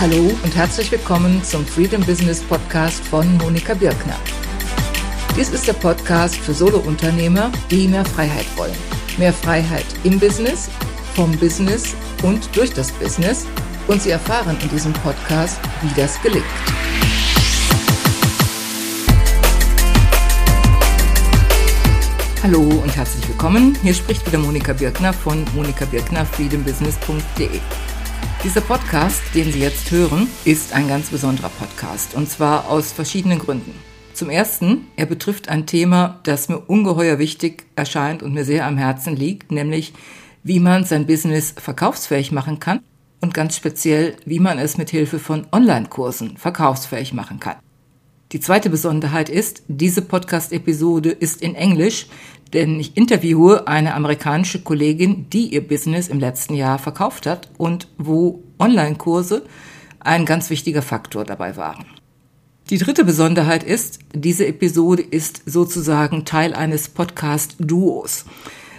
Hallo und herzlich willkommen zum Freedom Business Podcast von Monika Birkner. Dies ist der Podcast für Solounternehmer, die mehr Freiheit wollen. Mehr Freiheit im Business, vom Business und durch das Business. Und Sie erfahren in diesem Podcast, wie das gelingt. Hallo und herzlich willkommen. Hier spricht wieder Monika Birkner von monikabirknerfreedombusiness.de. Dieser Podcast, den Sie jetzt hören, ist ein ganz besonderer Podcast und zwar aus verschiedenen Gründen. Zum ersten, er betrifft ein Thema, das mir ungeheuer wichtig erscheint und mir sehr am Herzen liegt, nämlich wie man sein Business verkaufsfähig machen kann und ganz speziell, wie man es mit Hilfe von Online-Kursen verkaufsfähig machen kann. Die zweite Besonderheit ist, diese Podcast-Episode ist in Englisch, denn ich interviewe eine amerikanische Kollegin, die ihr Business im letzten Jahr verkauft hat und wo Online-Kurse ein ganz wichtiger Faktor dabei waren. Die dritte Besonderheit ist, diese Episode ist sozusagen Teil eines Podcast-Duos.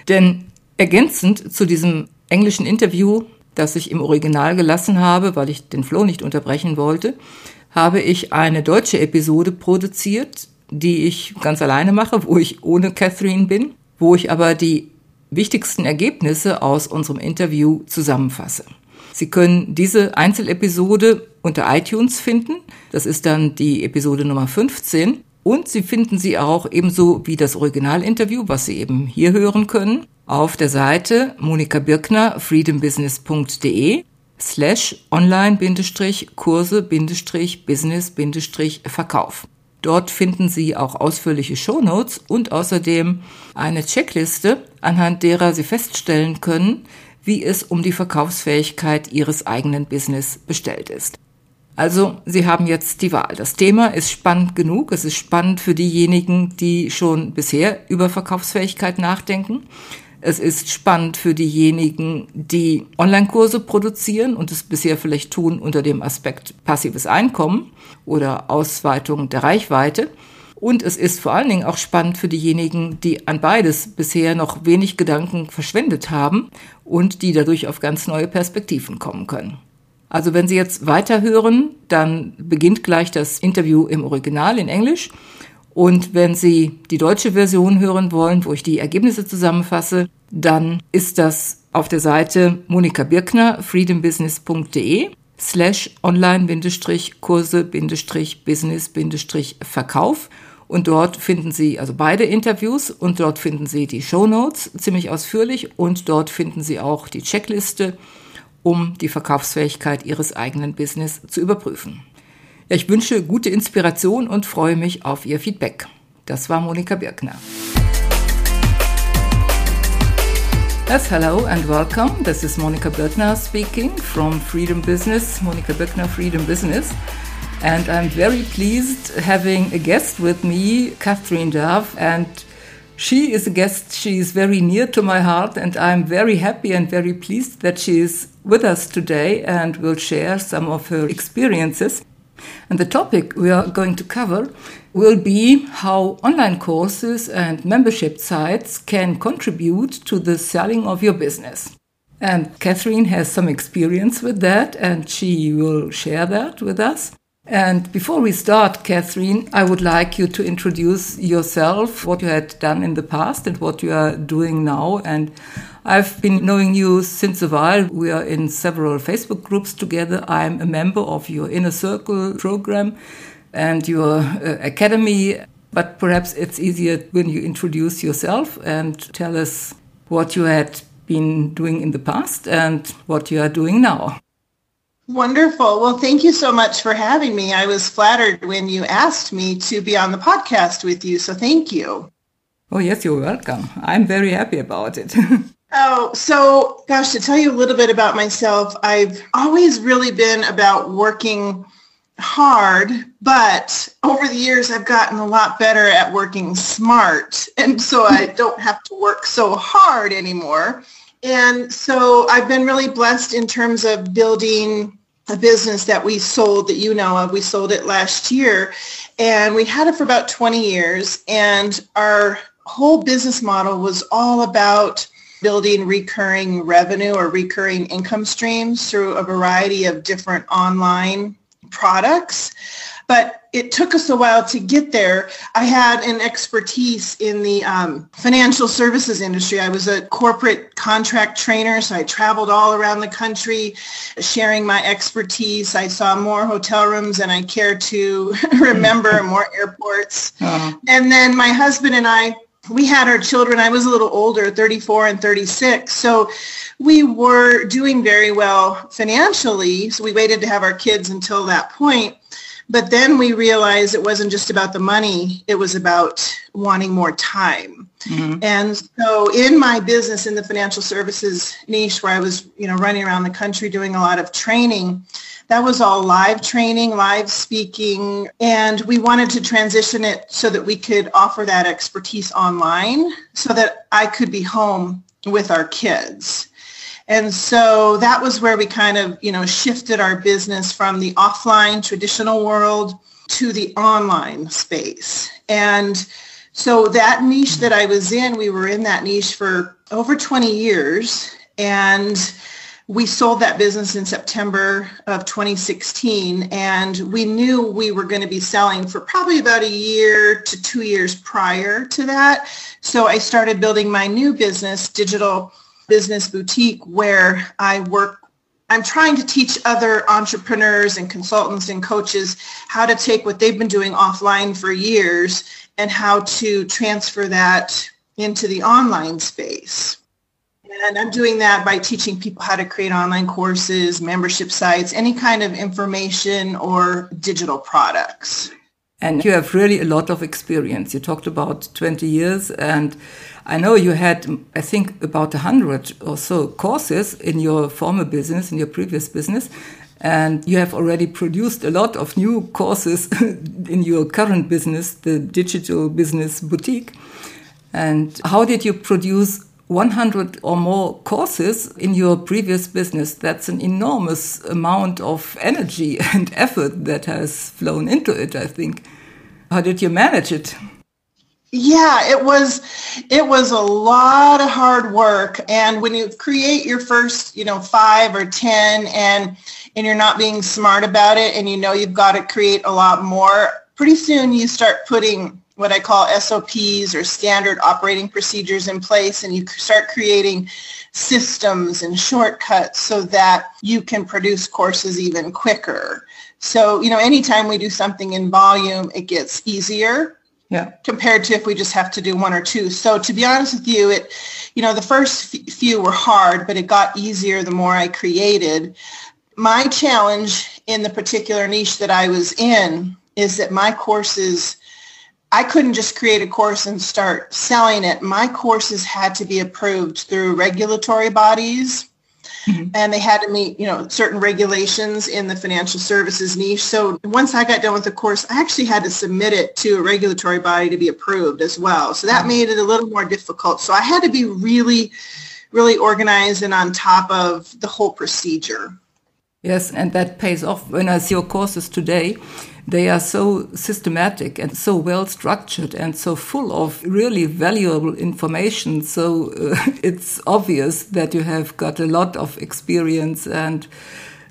Denn ergänzend zu diesem englischen Interview, das ich im Original gelassen habe, weil ich den Flow nicht unterbrechen wollte, habe ich eine deutsche Episode produziert, die ich ganz alleine mache, wo ich ohne Catherine bin, wo ich aber die wichtigsten Ergebnisse aus unserem Interview zusammenfasse. Sie können diese Einzelepisode unter iTunes finden. Das ist dann die Episode Nummer 15. Und Sie finden sie auch ebenso wie das Originalinterview, was Sie eben hier hören können, auf der Seite Monika Birkner freedombusiness.de slash online-kurse-business-verkauf. Dort finden Sie auch ausführliche Shownotes und außerdem eine Checkliste, anhand derer Sie feststellen können, wie es um die Verkaufsfähigkeit Ihres eigenen Business bestellt ist. Also, Sie haben jetzt die Wahl. Das Thema ist spannend genug. Es ist spannend für diejenigen, die schon bisher über Verkaufsfähigkeit nachdenken. Es ist spannend für diejenigen, die Online-Kurse produzieren und es bisher vielleicht tun unter dem Aspekt passives Einkommen oder Ausweitung der Reichweite. Und es ist vor allen Dingen auch spannend für diejenigen, die an beides bisher noch wenig Gedanken verschwendet haben und die dadurch auf ganz neue Perspektiven kommen können. Also wenn Sie jetzt weiterhören, dann beginnt gleich das Interview im Original in Englisch und wenn Sie die deutsche Version hören wollen, wo ich die Ergebnisse zusammenfasse, dann ist das auf der Seite Monika Birkner, freedombusiness.de slash online-kurse-business-verkauf. Und dort finden Sie also beide Interviews und dort finden Sie die Show Notes ziemlich ausführlich und dort finden Sie auch die Checkliste, um die Verkaufsfähigkeit Ihres eigenen Business zu überprüfen. Ich wünsche gute Inspiration und freue mich auf Ihr Feedback. Das war Monika Birkner. Yes, hello and welcome. This is Monika Birkner speaking from Freedom Business, Monika Birkner Freedom Business. And I'm very pleased having a guest with me, Catherine Dove, and she is a guest. She is very near to my heart, and I'm very happy and very pleased that she is with us today and will share some of her experiences. And the topic we are going to cover will be how online courses and membership sites can contribute to the selling of your business. And Catherine has some experience with that, and she will share that with us. And before we start, Catherine, I would like you to introduce yourself, what you had done in the past, and what you are doing now, and I've been knowing you since a while. We are in several Facebook groups together. I'm a member of your Inner Circle program and your uh, academy. But perhaps it's easier when you introduce yourself and tell us what you had been doing in the past and what you are doing now. Wonderful. Well, thank you so much for having me. I was flattered when you asked me to be on the podcast with you. So thank you. Oh, yes, you're welcome. I'm very happy about it. Oh, so gosh, to tell you a little bit about myself, I've always really been about working hard, but over the years I've gotten a lot better at working smart. And so I don't have to work so hard anymore. And so I've been really blessed in terms of building a business that we sold that you know of. We sold it last year and we had it for about 20 years. And our whole business model was all about building recurring revenue or recurring income streams through a variety of different online products but it took us a while to get there. I had an expertise in the um, financial services industry. I was a corporate contract trainer, so I traveled all around the country sharing my expertise. I saw more hotel rooms than I care to remember, more airports. Uh-huh. And then my husband and I, we had our children. I was a little older, 34 and 36. So we were doing very well financially. So we waited to have our kids until that point. But then we realized it wasn't just about the money, it was about wanting more time. Mm-hmm. And so in my business in the financial services niche where I was, you know, running around the country doing a lot of training, that was all live training, live speaking, and we wanted to transition it so that we could offer that expertise online so that I could be home with our kids. And so that was where we kind of, you know, shifted our business from the offline traditional world to the online space. And so that niche that I was in, we were in that niche for over 20 years. And we sold that business in September of 2016 and we knew we were going to be selling for probably about a year to two years prior to that. So I started building my new business, Digital business boutique where I work I'm trying to teach other entrepreneurs and consultants and coaches how to take what they've been doing offline for years and how to transfer that into the online space. And I'm doing that by teaching people how to create online courses, membership sites, any kind of information or digital products. And you have really a lot of experience. You talked about 20 years and I know you had, I think, about 100 or so courses in your former business, in your previous business. And you have already produced a lot of new courses in your current business, the digital business boutique. And how did you produce 100 or more courses in your previous business? That's an enormous amount of energy and effort that has flown into it, I think. How did you manage it? Yeah, it was it was a lot of hard work and when you create your first, you know, 5 or 10 and and you're not being smart about it and you know you've got to create a lot more, pretty soon you start putting what I call SOPs or standard operating procedures in place and you start creating systems and shortcuts so that you can produce courses even quicker. So, you know, anytime we do something in volume, it gets easier yeah. compared to if we just have to do one or two. So to be honest with you, it, you know, the first few were hard, but it got easier the more I created. My challenge in the particular niche that I was in is that my courses, I couldn't just create a course and start selling it. My courses had to be approved through regulatory bodies Mm-hmm. And they had to meet, you know, certain regulations in the financial services niche. So once I got done with the course, I actually had to submit it to a regulatory body to be approved as well. So that mm-hmm. made it a little more difficult. So I had to be really, really organized and on top of the whole procedure. Yes, and that pays off. When I see your courses today, they are so systematic and so well structured and so full of really valuable information. So uh, it's obvious that you have got a lot of experience and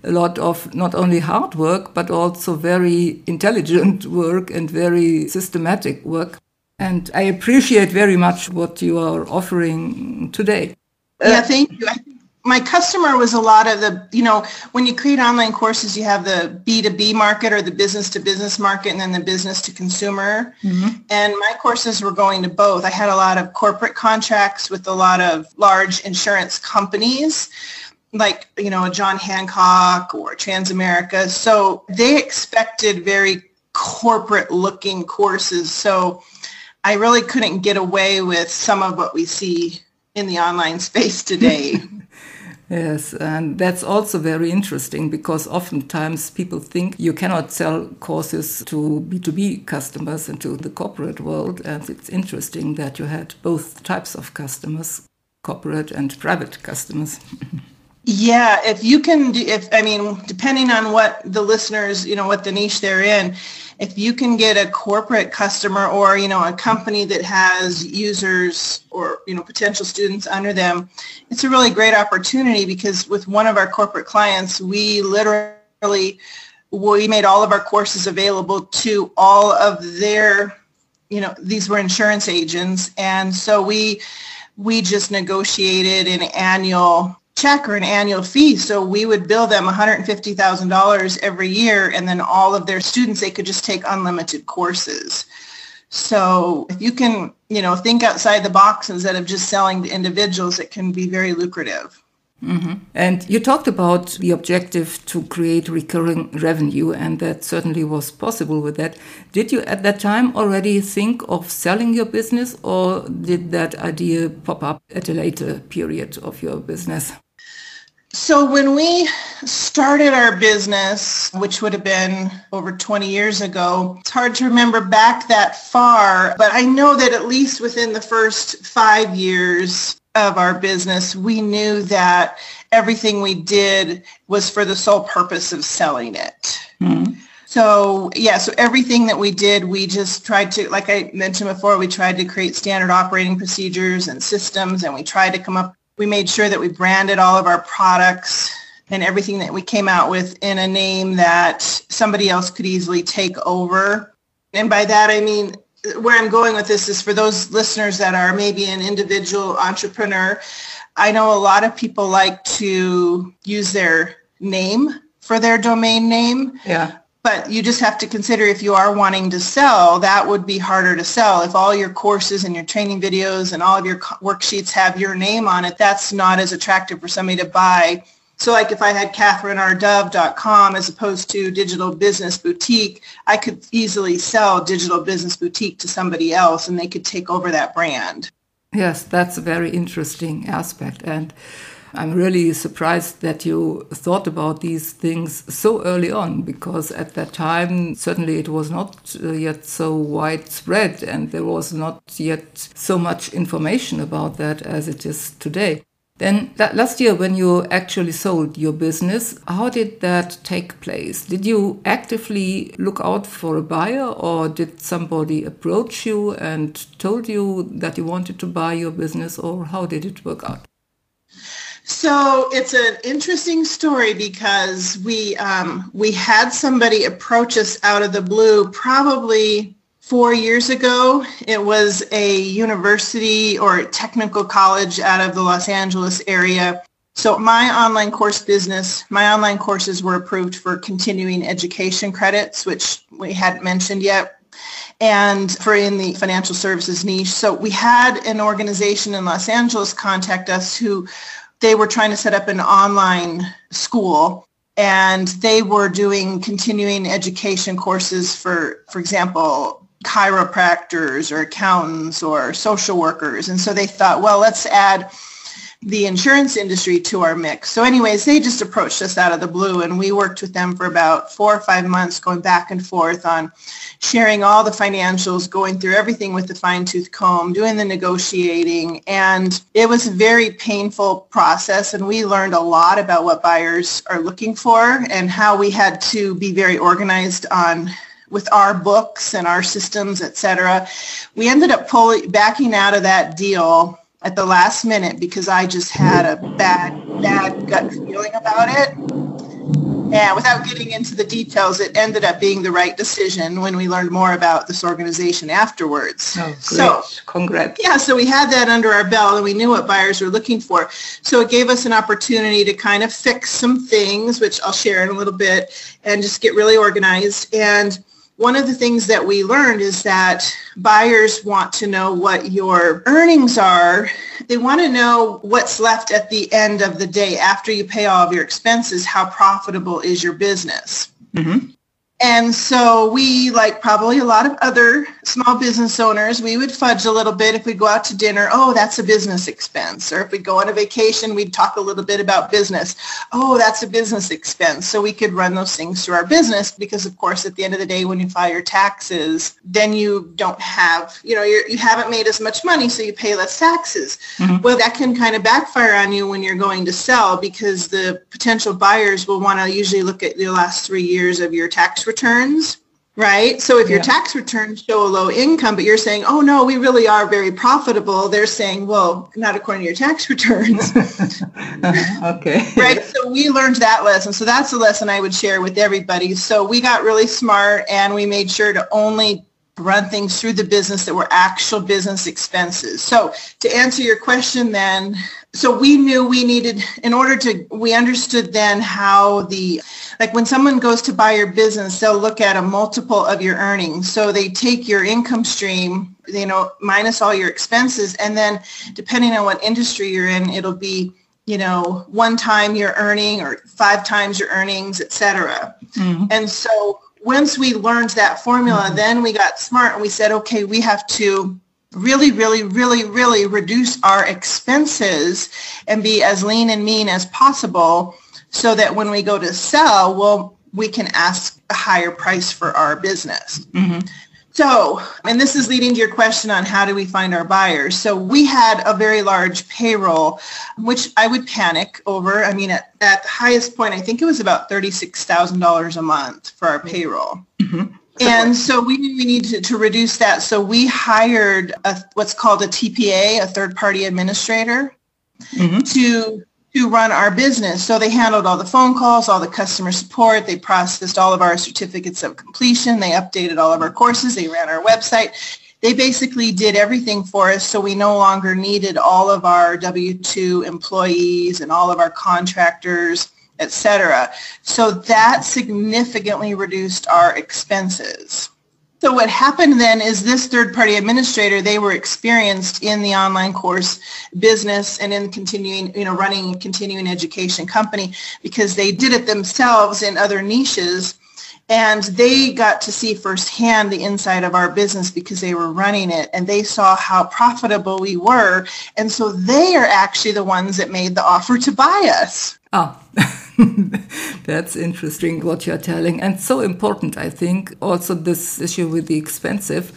a lot of not only hard work, but also very intelligent work and very systematic work. And I appreciate very much what you are offering today. Yeah, thank you. I my customer was a lot of the, you know, when you create online courses, you have the B2B market or the business to business market and then the business to consumer. Mm-hmm. And my courses were going to both. I had a lot of corporate contracts with a lot of large insurance companies like, you know, John Hancock or Transamerica. So they expected very corporate looking courses. So I really couldn't get away with some of what we see in the online space today. Yes, and that's also very interesting because oftentimes people think you cannot sell courses to B2B customers and to the corporate world. And it's interesting that you had both types of customers, corporate and private customers. yeah, if you can, if I mean, depending on what the listeners, you know, what the niche they're in, if you can get a corporate customer or, you know, a company that has users or, you know, potential students under them, it's a really great opportunity because with one of our corporate clients, we literally, we made all of our courses available to all of their, you know, these were insurance agents. And so we, we just negotiated an annual check or an annual fee. So we would bill them $150,000 every year and then all of their students, they could just take unlimited courses. So if you can, you know, think outside the box instead of just selling to individuals, it can be very lucrative. Mm-hmm. And you talked about the objective to create recurring revenue, and that certainly was possible with that. Did you at that time already think of selling your business, or did that idea pop up at a later period of your business? So when we started our business, which would have been over 20 years ago, it's hard to remember back that far, but I know that at least within the first five years of our business, we knew that everything we did was for the sole purpose of selling it. Mm-hmm. So yeah, so everything that we did, we just tried to, like I mentioned before, we tried to create standard operating procedures and systems, and we tried to come up we made sure that we branded all of our products and everything that we came out with in a name that somebody else could easily take over. And by that, I mean, where I'm going with this is for those listeners that are maybe an individual entrepreneur. I know a lot of people like to use their name for their domain name. Yeah. But you just have to consider if you are wanting to sell, that would be harder to sell. If all your courses and your training videos and all of your worksheets have your name on it, that's not as attractive for somebody to buy. So like if I had CatherineRDove.com as opposed to Digital Business Boutique, I could easily sell Digital Business Boutique to somebody else and they could take over that brand. Yes, that's a very interesting aspect. And I'm really surprised that you thought about these things so early on because at that time, certainly it was not uh, yet so widespread and there was not yet so much information about that as it is today. Then last year, when you actually sold your business, how did that take place? Did you actively look out for a buyer or did somebody approach you and told you that you wanted to buy your business or how did it work out? So it's an interesting story because we um, we had somebody approach us out of the blue probably four years ago. It was a university or technical college out of the Los Angeles area. So my online course business, my online courses were approved for continuing education credits, which we hadn't mentioned yet and for in the financial services niche. So we had an organization in Los Angeles contact us who they were trying to set up an online school and they were doing continuing education courses for, for example, chiropractors or accountants or social workers. And so they thought, well, let's add the insurance industry to our mix. So anyways, they just approached us out of the blue and we worked with them for about four or five months going back and forth on sharing all the financials, going through everything with the fine tooth comb, doing the negotiating. And it was a very painful process and we learned a lot about what buyers are looking for and how we had to be very organized on with our books and our systems, et cetera. We ended up pulling backing out of that deal at the last minute because I just had a bad, bad gut feeling about it. And without getting into the details, it ended up being the right decision when we learned more about this organization afterwards. Oh, great. So, congrats. Yeah, so we had that under our belt and we knew what buyers were looking for. So it gave us an opportunity to kind of fix some things, which I'll share in a little bit, and just get really organized. And one of the things that we learned is that buyers want to know what your earnings are. They want to know what's left at the end of the day after you pay all of your expenses. How profitable is your business? Mm-hmm. And so we, like probably a lot of other small business owners, we would fudge a little bit if we go out to dinner. Oh, that's a business expense. Or if we go on a vacation, we'd talk a little bit about business. Oh, that's a business expense. So we could run those things through our business because, of course, at the end of the day, when you file your taxes, then you don't have, you know, you're, you haven't made as much money, so you pay less taxes. Mm-hmm. Well, that can kind of backfire on you when you're going to sell because the potential buyers will want to usually look at the last three years of your tax returns right? So if your tax returns show a low income, but you're saying, oh no, we really are very profitable, they're saying, well, not according to your tax returns. Okay. right. So we learned that lesson. So that's a lesson I would share with everybody. So we got really smart and we made sure to only run things through the business that were actual business expenses. So to answer your question then, so we knew we needed, in order to, we understood then how the, like when someone goes to buy your business, they'll look at a multiple of your earnings. So they take your income stream, you know, minus all your expenses. And then depending on what industry you're in, it'll be, you know, one time your earning or five times your earnings, et cetera. Mm-hmm. And so once we learned that formula, mm-hmm. then we got smart and we said, okay, we have to really, really, really, really reduce our expenses and be as lean and mean as possible so that when we go to sell, well, we can ask a higher price for our business. Mm-hmm. So, and this is leading to your question on how do we find our buyers. So we had a very large payroll, which I would panic over. I mean, at, at the highest point, I think it was about $36,000 a month for our payroll. Mm-hmm. And so we we needed to, reduce that. So we hired a, what's called a TPA, a third party administrator, mm-hmm. to to run our business. So they handled all the phone calls, all the customer support. They processed all of our certificates of completion. They updated all of our courses. They ran our website. They basically did everything for us. So we no longer needed all of our W-2 employees and all of our contractors, et cetera. So that significantly reduced our expenses. So what happened then is this third-party administrator, they were experienced in the online course business and in continuing, you know, running a continuing education company because they did it themselves in other niches. And they got to see firsthand the inside of our business because they were running it and they saw how profitable we were. And so they are actually the ones that made the offer to buy us. Oh, that's interesting what you're telling. And so important, I think, also this issue with the expensive.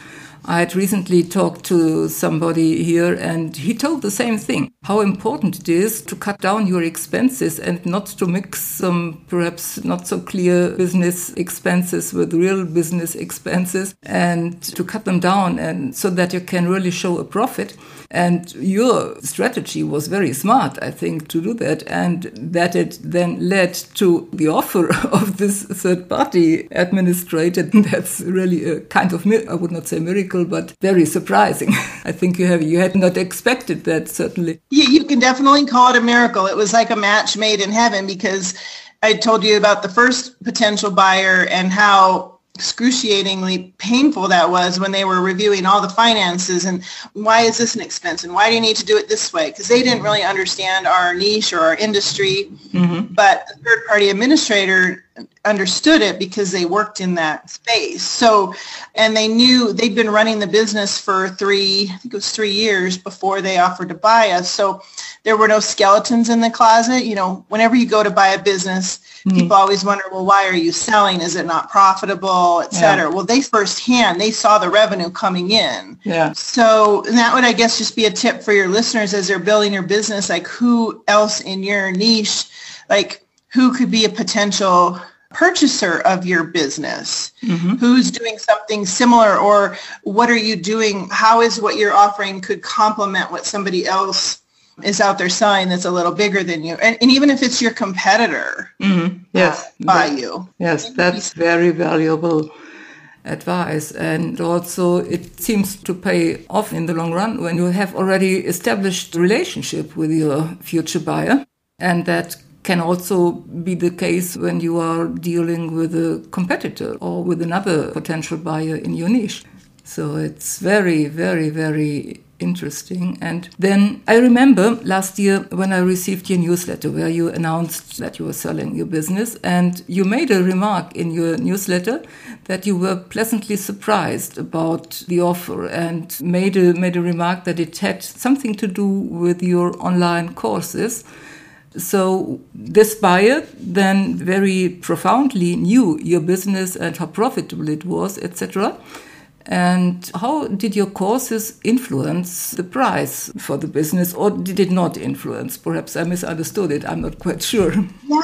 I had recently talked to somebody here and he told the same thing. How important it is to cut down your expenses and not to mix some perhaps not so clear business expenses with real business expenses and to cut them down and so that you can really show a profit. And your strategy was very smart, I think, to do that. And that it then led to the offer of this third party administrator. That's really a kind of, I would not say miracle, but very surprising. I think you have, you had not expected that, certainly. Yeah, you can definitely call it a miracle. It was like a match made in heaven because I told you about the first potential buyer and how excruciatingly painful that was when they were reviewing all the finances and why is this an expense and why do you need to do it this way because they didn't really understand our niche or our industry mm-hmm. but the third party administrator understood it because they worked in that space so and they knew they'd been running the business for three i think it was three years before they offered to buy us so there were no skeletons in the closet you know whenever you go to buy a business Mm-hmm. People always wonder, well, why are you selling? Is it not profitable, et cetera? Yeah. Well, they firsthand, they saw the revenue coming in. Yeah. So that would, I guess, just be a tip for your listeners as they're building your business, like who else in your niche, like who could be a potential purchaser of your business mm-hmm. who's doing something similar or what are you doing? How is what you're offering could complement what somebody else is out there selling that's a little bigger than you? And, and even if it's your competitor mm-hmm. yes. uh, by you. Yes that's very valuable advice. And also it seems to pay off in the long run when you have already established relationship with your future buyer and that can also be the case when you are dealing with a competitor or with another potential buyer in your niche so it's very very very interesting. And then I remember last year when I received your newsletter where you announced that you were selling your business and you made a remark in your newsletter that you were pleasantly surprised about the offer and made a, made a remark that it had something to do with your online courses. So this buyer then very profoundly knew your business and how profitable it was, etc. And how did your courses influence the price for the business, or did it not influence? Perhaps I misunderstood it. I'm not quite sure. Yeah.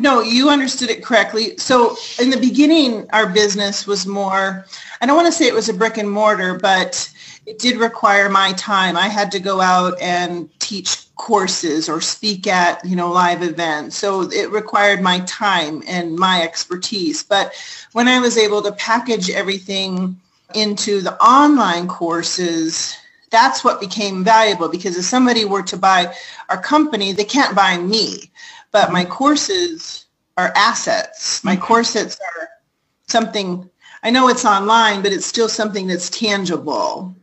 No, you understood it correctly. So in the beginning, our business was more, I don't want to say it was a brick and mortar, but it did require my time. I had to go out and teach courses or speak at, you know, live events. So it required my time and my expertise. But when I was able to package everything into the online courses, that's what became valuable because if somebody were to buy our company, they can't buy me. But my courses are assets. My courses are something, I know it's online, but it's still something that's tangible.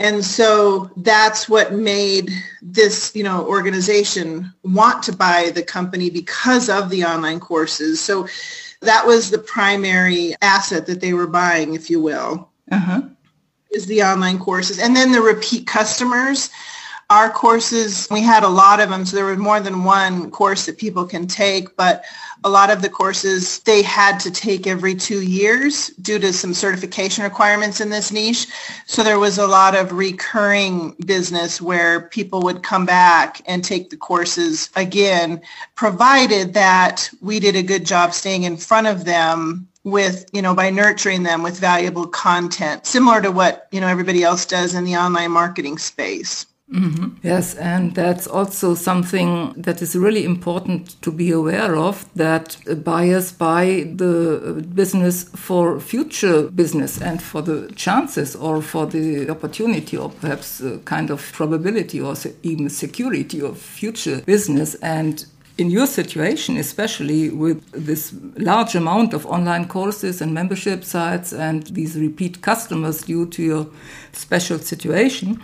And so that's what made this, you know, organization want to buy the company because of the online courses. So that was the primary asset that they were buying, if you will. Uh-huh is the online courses. And then the repeat customers. Our courses, we had a lot of them, so there was more than one course that people can take, but a lot of the courses they had to take every two years due to some certification requirements in this niche. So there was a lot of recurring business where people would come back and take the courses again, provided that we did a good job staying in front of them with, you know, by nurturing them with valuable content, similar to what, you know, everybody else does in the online marketing space. Mm-hmm. Yes, and that's also something that is really important to be aware of that buyers buy the business for future business and for the chances or for the opportunity or perhaps a kind of probability or even security of future business. And in your situation, especially with this large amount of online courses and membership sites and these repeat customers due to your special situation,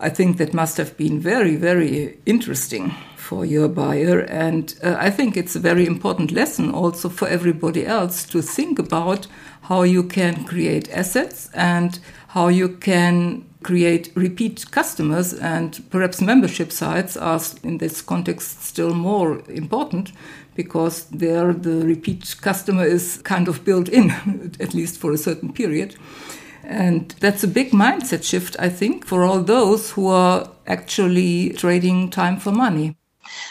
I think that must have been very, very interesting for your buyer. And uh, I think it's a very important lesson also for everybody else to think about how you can create assets and how you can create repeat customers and perhaps membership sites are in this context still more important because there the repeat customer is kind of built in at least for a certain period and that's a big mindset shift i think for all those who are actually trading time for money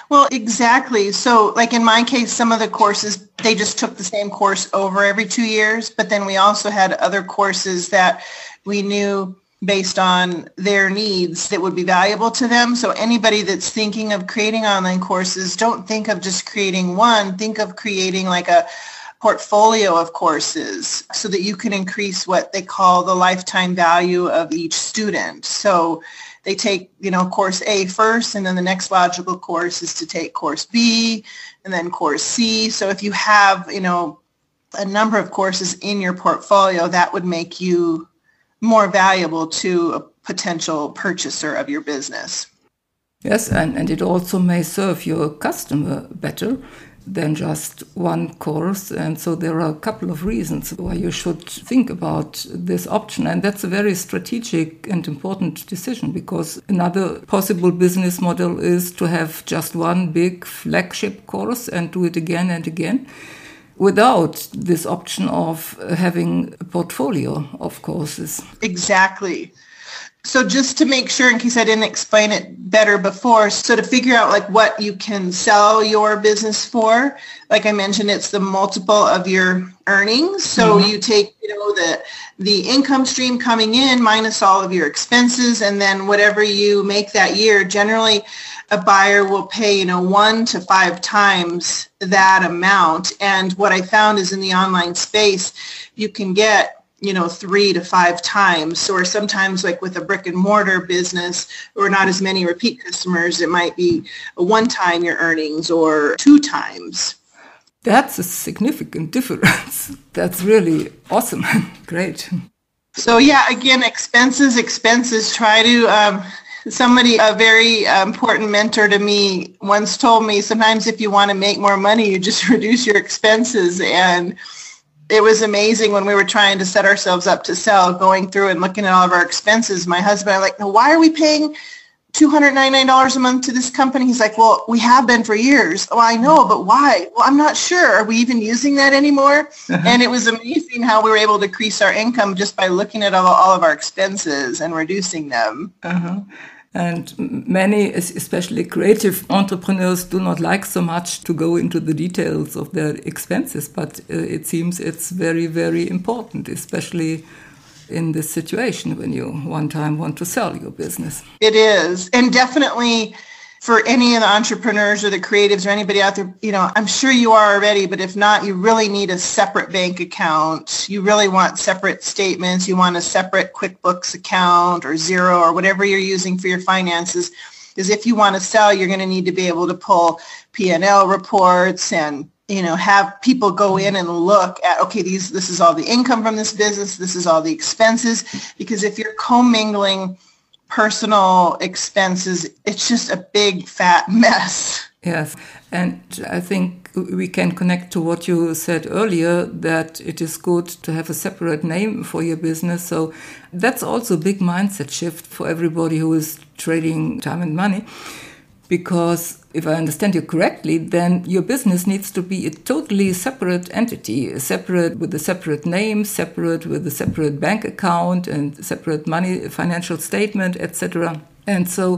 well, exactly. So like in my case, some of the courses, they just took the same course over every two years. But then we also had other courses that we knew based on their needs that would be valuable to them. So anybody that's thinking of creating online courses, don't think of just creating one. Think of creating like a portfolio of courses so that you can increase what they call the lifetime value of each student. So they take, you know, course A first, and then the next logical course is to take course B, and then course C. So if you have, you know, a number of courses in your portfolio, that would make you more valuable to a potential purchaser of your business. Yes, and, and it also may serve your customer better than just one course. And so there are a couple of reasons why you should think about this option. And that's a very strategic and important decision because another possible business model is to have just one big flagship course and do it again and again without this option of having a portfolio of courses. Exactly. So just to make sure, in case I didn't explain it better before, so to figure out like what you can sell your business for, like I mentioned, it's the multiple of your earnings. So mm-hmm. you take, you know, the the income stream coming in minus all of your expenses, and then whatever you make that year. Generally, a buyer will pay, you know, one to five times that amount. And what I found is in the online space, you can get you know, three to five times. Or sometimes like with a brick and mortar business or not as many repeat customers, it might be a one time your earnings or two times. That's a significant difference. That's really awesome. Great. So yeah, again, expenses, expenses. Try to, um, somebody, a very uh, important mentor to me once told me sometimes if you want to make more money, you just reduce your expenses. And it was amazing when we were trying to set ourselves up to sell, going through and looking at all of our expenses. My husband, I'm like, why are we paying $299 a month to this company? He's like, well, we have been for years. Oh, I know, but why? Well, I'm not sure. Are we even using that anymore? And it was amazing how we were able to increase our income just by looking at all, all of our expenses and reducing them. Uh-huh. And many, especially creative entrepreneurs, do not like so much to go into the details of their expenses, but uh, it seems it's very, very important, especially in this situation when you one time want to sell your business. It is. And definitely for any of the entrepreneurs or the creatives or anybody out there, you know, I'm sure you are already, but if not, you really need a separate bank account. You really want separate statements. You want a separate QuickBooks account or Xero or whatever you're using for your finances. Because if you want to sell, you're going to need to be able to pull P&L reports and you know have people go in and look at okay these this is all the income from this business this is all the expenses because if you're commingling personal expenses it's just a big fat mess. Yes and i think we can connect to what you said earlier that it is good to have a separate name for your business. So that's also a big mindset shift for everybody who is trading time and money because if I understand you correctly, then your business needs to be a totally separate entity, separate with a separate name, separate with a separate bank account and separate money financial statement, etc. And so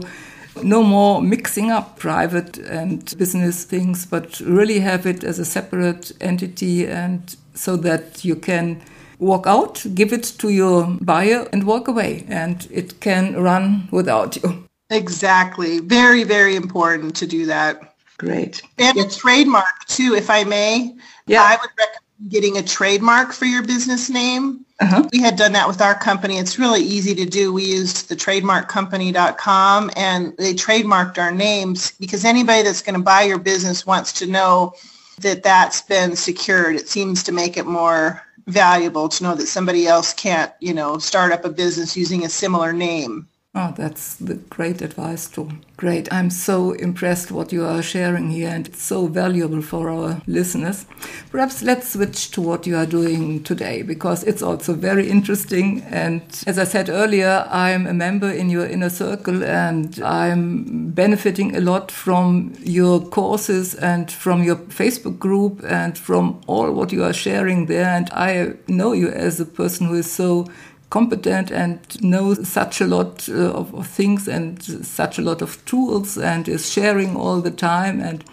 no more mixing up private and business things, but really have it as a separate entity and so that you can walk out, give it to your buyer and walk away and it can run without you. Exactly. Very, very important to do that. Great. And a trademark too, if I may. Yeah. I would recommend getting a trademark for your business name. Uh-huh. We had done that with our company. It's really easy to do. We used the trademarkcompany.com and they trademarked our names because anybody that's going to buy your business wants to know that that's been secured. It seems to make it more valuable to know that somebody else can't, you know, start up a business using a similar name. Oh, that's the great advice too. Great. I'm so impressed what you are sharing here and it's so valuable for our listeners. Perhaps let's switch to what you are doing today because it's also very interesting. And as I said earlier, I'm a member in your inner circle and I'm benefiting a lot from your courses and from your Facebook group and from all what you are sharing there. And I know you as a person who is so competent and knows such a lot uh, of, of, things and such a lot of tools and is sharing all the time. And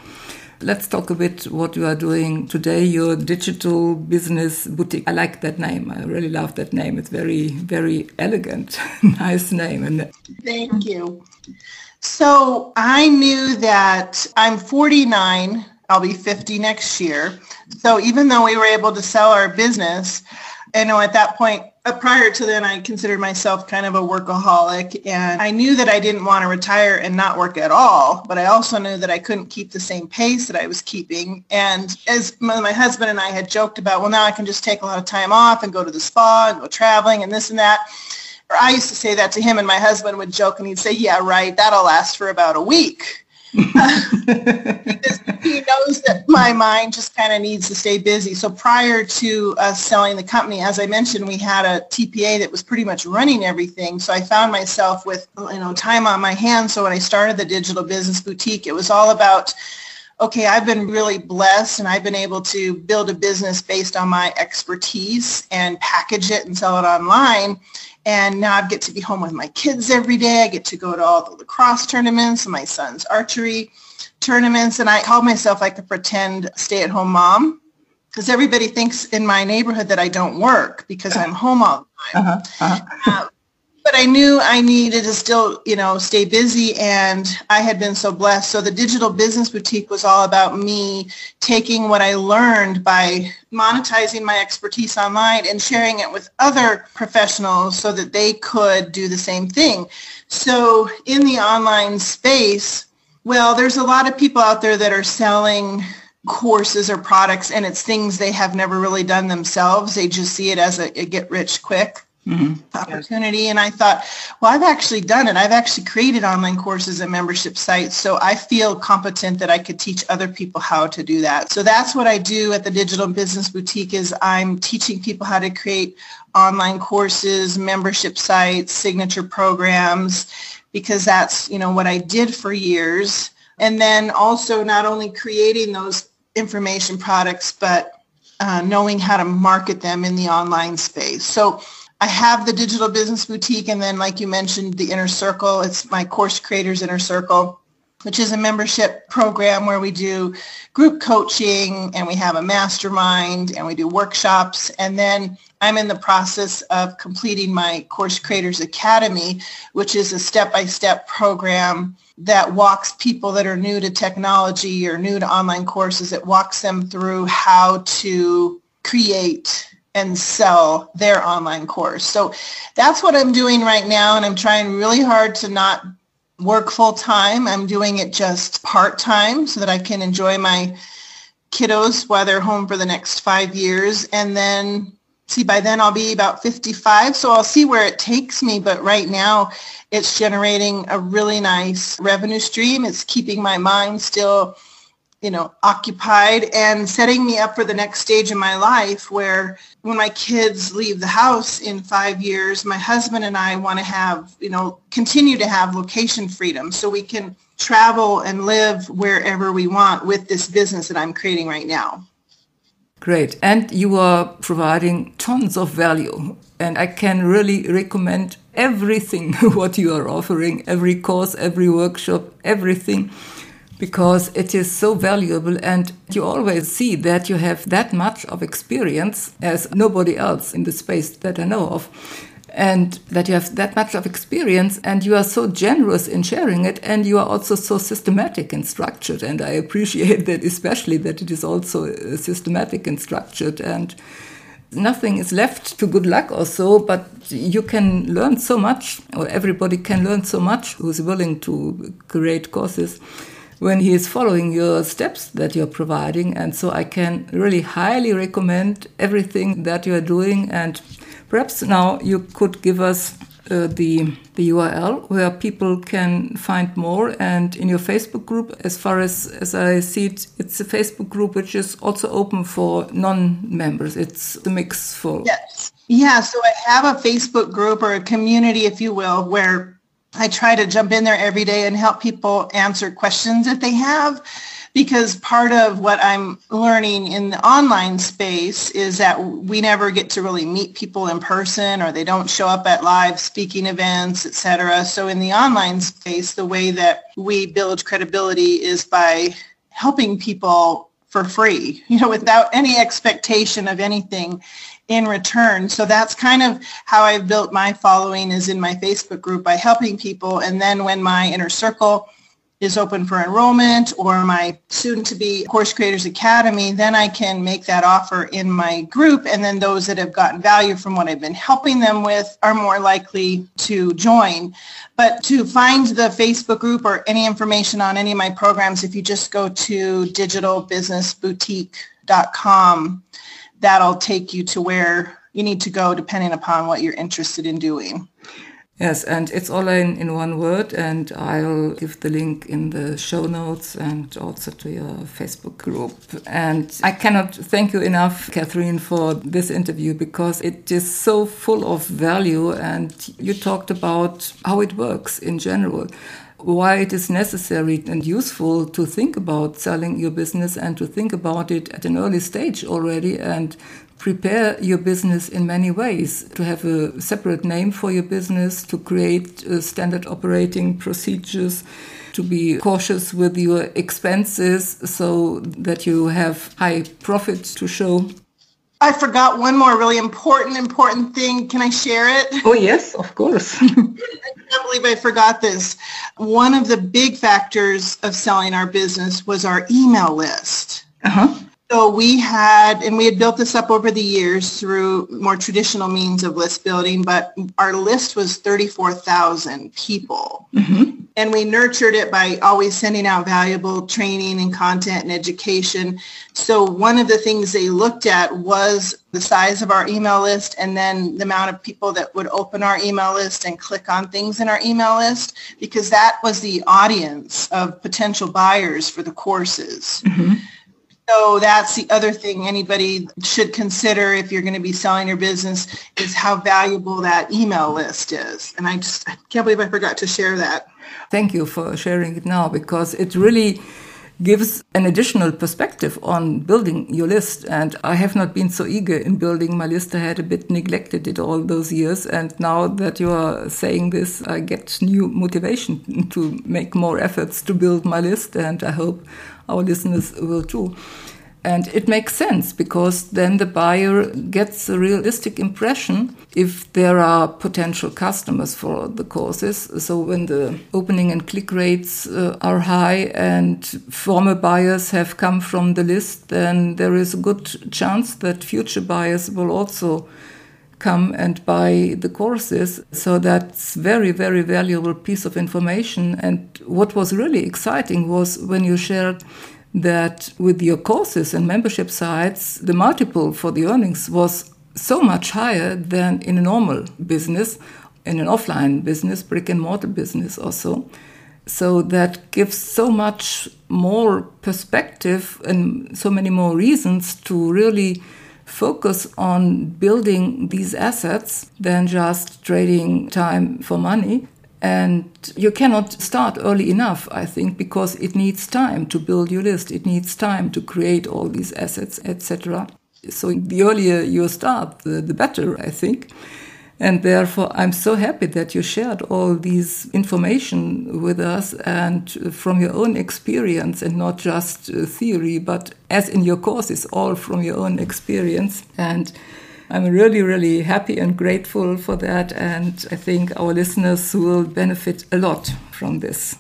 let's talk a bit what you are doing today your digital business boutique. I like that name. I really love that name. It's very very elegant nice name and thank you. So i knew that i'm 49 i'll be 50 next year. So even though we were able to sell our business I know at that point, Uh, prior to then, I considered myself kind of a workaholic. And I knew that I didn't want to retire and not work at all. But I also knew that I couldn't keep the same pace that I was keeping. And as my, my husband and I had joked about, well, now I can just take a lot of time off and go to the spa and go traveling and this and that. Or I used to say that to him and my husband would joke and he'd say, yeah, right, that'll last for about a week. he knows that my mind just kind of needs to stay busy. So prior to us selling the company, as I mentioned, we had a TPA that was pretty much running everything. So I found myself with you know time on my hands. So when I started the digital business boutique, it was all about okay, I've been really blessed and I've been able to build a business based on my expertise and package it and sell it online. And now I get to be home with my kids every day. I get to go to all the lacrosse tournaments and my son's archery tournaments. And I call myself like a pretend stay-at-home mom because everybody thinks in my neighborhood that I don't work because I'm home all the time. Uh-huh, uh-huh. Uh, but I knew I needed to still, you know, stay busy and I had been so blessed. So the digital business boutique was all about me taking what I learned by monetizing my expertise online and sharing it with other professionals so that they could do the same thing. So in the online space, well, there's a lot of people out there that are selling courses or products and it's things they have never really done themselves. They just see it as a, a get rich quick mm-hmm. opportunity. And I thought, well, I've actually done it. I've actually created online courses and membership sites. So I feel competent that I could teach other people how to do that. So that's what I do at the Digital Business Boutique is I'm teaching people how to create online courses, membership sites, signature programs, because that's, you know, what I did for years. And then also not only creating those information products, but uh, knowing how to market them in the online space. So I have the digital business boutique and then like you mentioned the inner circle it's my course creators inner circle which is a membership program where we do group coaching and we have a mastermind and we do workshops and then I'm in the process of completing my Course Creators Academy, which is a step-by-step program that walks people that are new to technology or new to online courses. It walks them through how to create and sell their online course. So that's what I'm doing right now. And I'm trying really hard to not work full time. I'm doing it just part time so that I can enjoy my kiddos while they're home for the next five years. And then see by then I'll be about 55 so I'll see where it takes me but right now it's generating a really nice revenue stream it's keeping my mind still you know occupied and setting me up for the next stage in my life where when my kids leave the house in 5 years my husband and I want to have you know continue to have location freedom so we can travel and live wherever we want with this business that I'm creating right now Great. And you are providing tons of value. And I can really recommend everything what you are offering, every course, every workshop, everything, because it is so valuable. And you always see that you have that much of experience as nobody else in the space that I know of and that you have that much of experience and you are so generous in sharing it and you are also so systematic and structured and i appreciate that especially that it is also uh, systematic and structured and nothing is left to good luck or so but you can learn so much or everybody can learn so much who's willing to create courses when he is following your steps that you're providing. And so i can really highly recommend everything that you are doing. And Perhaps now you could give us uh, the the URL where people can find more. And in your Facebook group as far as as I see it it's a Facebook group which is also open for non-members. It's the mix for Yes. Yeah, so I have a Facebook group or a community if you will where I try to jump in there every day and help people answer questions that they have because part of what I'm learning in the online space is that we never get to really meet people in person or they don't show up at live speaking events, etc. So in the online space, the way that we build credibility is by helping people for free, you know, without any expectation of anything in return. So that's kind of how I've built my following is in my Facebook group by helping people. And then when my inner circle is open for enrollment or my soon to be course creators academy then i can make that offer in my group and then those that have gotten value from what i've been helping them with are more likely to join but to find the facebook group or any information on any of my programs if you just go to digitalbusinessboutique.com that'll take you to where you need to go depending upon what you're interested in doing Yes, and it's all in, in one word, and I'll give the link in the show notes and also to your Facebook group. And I cannot thank you enough, Catherine, for this interview because it is so full of value, and you talked about how it works in general why it is necessary and useful to think about selling your business and to think about it at an early stage already and prepare your business in many ways to have a separate name for your business, to create uh, standard operating procedures, to be cautious with your expenses so that you have high profits to show. I forgot one more really important, important thing. Can I share it? Oh, yes, of course. I can't believe I forgot this. One of the big factors of selling our business was our email list. Uh-huh. So we had, and we had built this up over the years through more traditional means of list building, but our list was 34,000 people. Mm-hmm. And we nurtured it by always sending out valuable training and content and education. So one of the things they looked at was the size of our email list and then the amount of people that would open our email list and click on things in our email list because that was the audience of potential buyers for the courses. Mm-hmm. So that's the other thing anybody should consider if you're going to be selling your business is how valuable that email list is. And I just I can't believe I forgot to share that. Thank you for sharing it now because it really gives an additional perspective on building your list. And I have not been so eager in building my list. I had a bit neglected it all those years. And now that you are saying this, I get new motivation to make more efforts to build my list. And I hope our listeners will too. And it makes sense because then the buyer gets a realistic impression if there are potential customers for the courses. So when the opening and click rates uh, are high and former buyers have come from the list, then there is a good chance that future buyers will also come and buy the courses. So that's very, very valuable piece of information. And what was really exciting was when you shared that with your courses and membership sites, the multiple for the earnings was so much higher than in a normal business, in an offline business, brick and mortar business also. So that gives so much more perspective and so many more reasons to really focus on building these assets than just trading time for money. And you cannot start early enough, I think, because it needs time to build your list. It needs time to create all these assets, etc. So the earlier you start, the, the better, I think. And therefore, I'm so happy that you shared all these information with us and from your own experience and not just uh, theory, but as in your courses, all from your own experience. And I'm really, really happy and grateful for that. And I think our listeners will benefit a lot from this.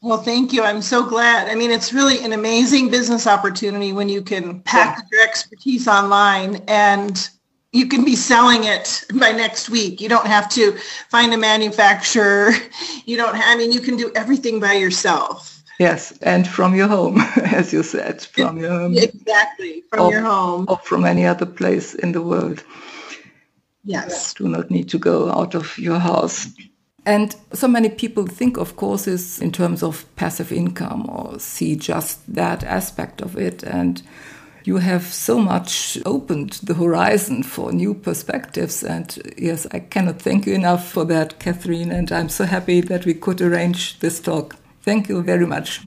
Well, thank you. I'm so glad. I mean, it's really an amazing business opportunity when you can package your expertise online and you can be selling it by next week. You don't have to find a manufacturer. You don't, have I mean, you can do everything by yourself. Yes, and from your home, as you said, from your home. Exactly, from or, your home. Or from any other place in the world. Yes. Do not need to go out of your house. And so many people think of courses in terms of passive income or see just that aspect of it. And you have so much opened the horizon for new perspectives. And yes, I cannot thank you enough for that, Catherine. And I'm so happy that we could arrange this talk. Thank you very much.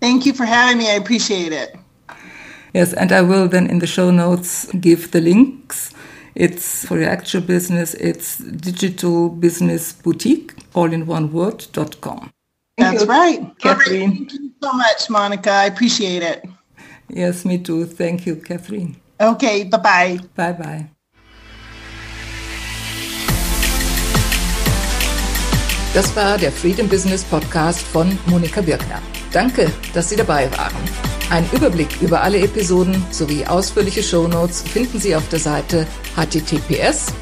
Thank you for having me. I appreciate it. Yes, and I will then in the show notes give the links. It's for your actual business, it's digital business boutique, all in one word.com. That's right. Catherine. Thank you so much, Monika. I appreciate it. Yes, me too. Thank you, Catherine. Okay, bye bye. Bye bye. Das war der Freedom Business Podcast von Monika Birkner. Danke, dass Sie dabei waren. Ein Überblick über alle Episoden sowie ausführliche Shownotes finden Sie auf der Seite https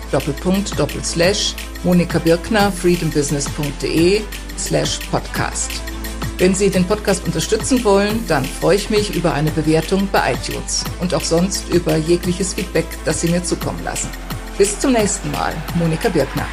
monikabirkner freedombusiness.de slash podcast. Wenn Sie den Podcast unterstützen wollen, dann freue ich mich über eine Bewertung bei iTunes und auch sonst über jegliches Feedback, das Sie mir zukommen lassen. Bis zum nächsten Mal, Monika Birkner.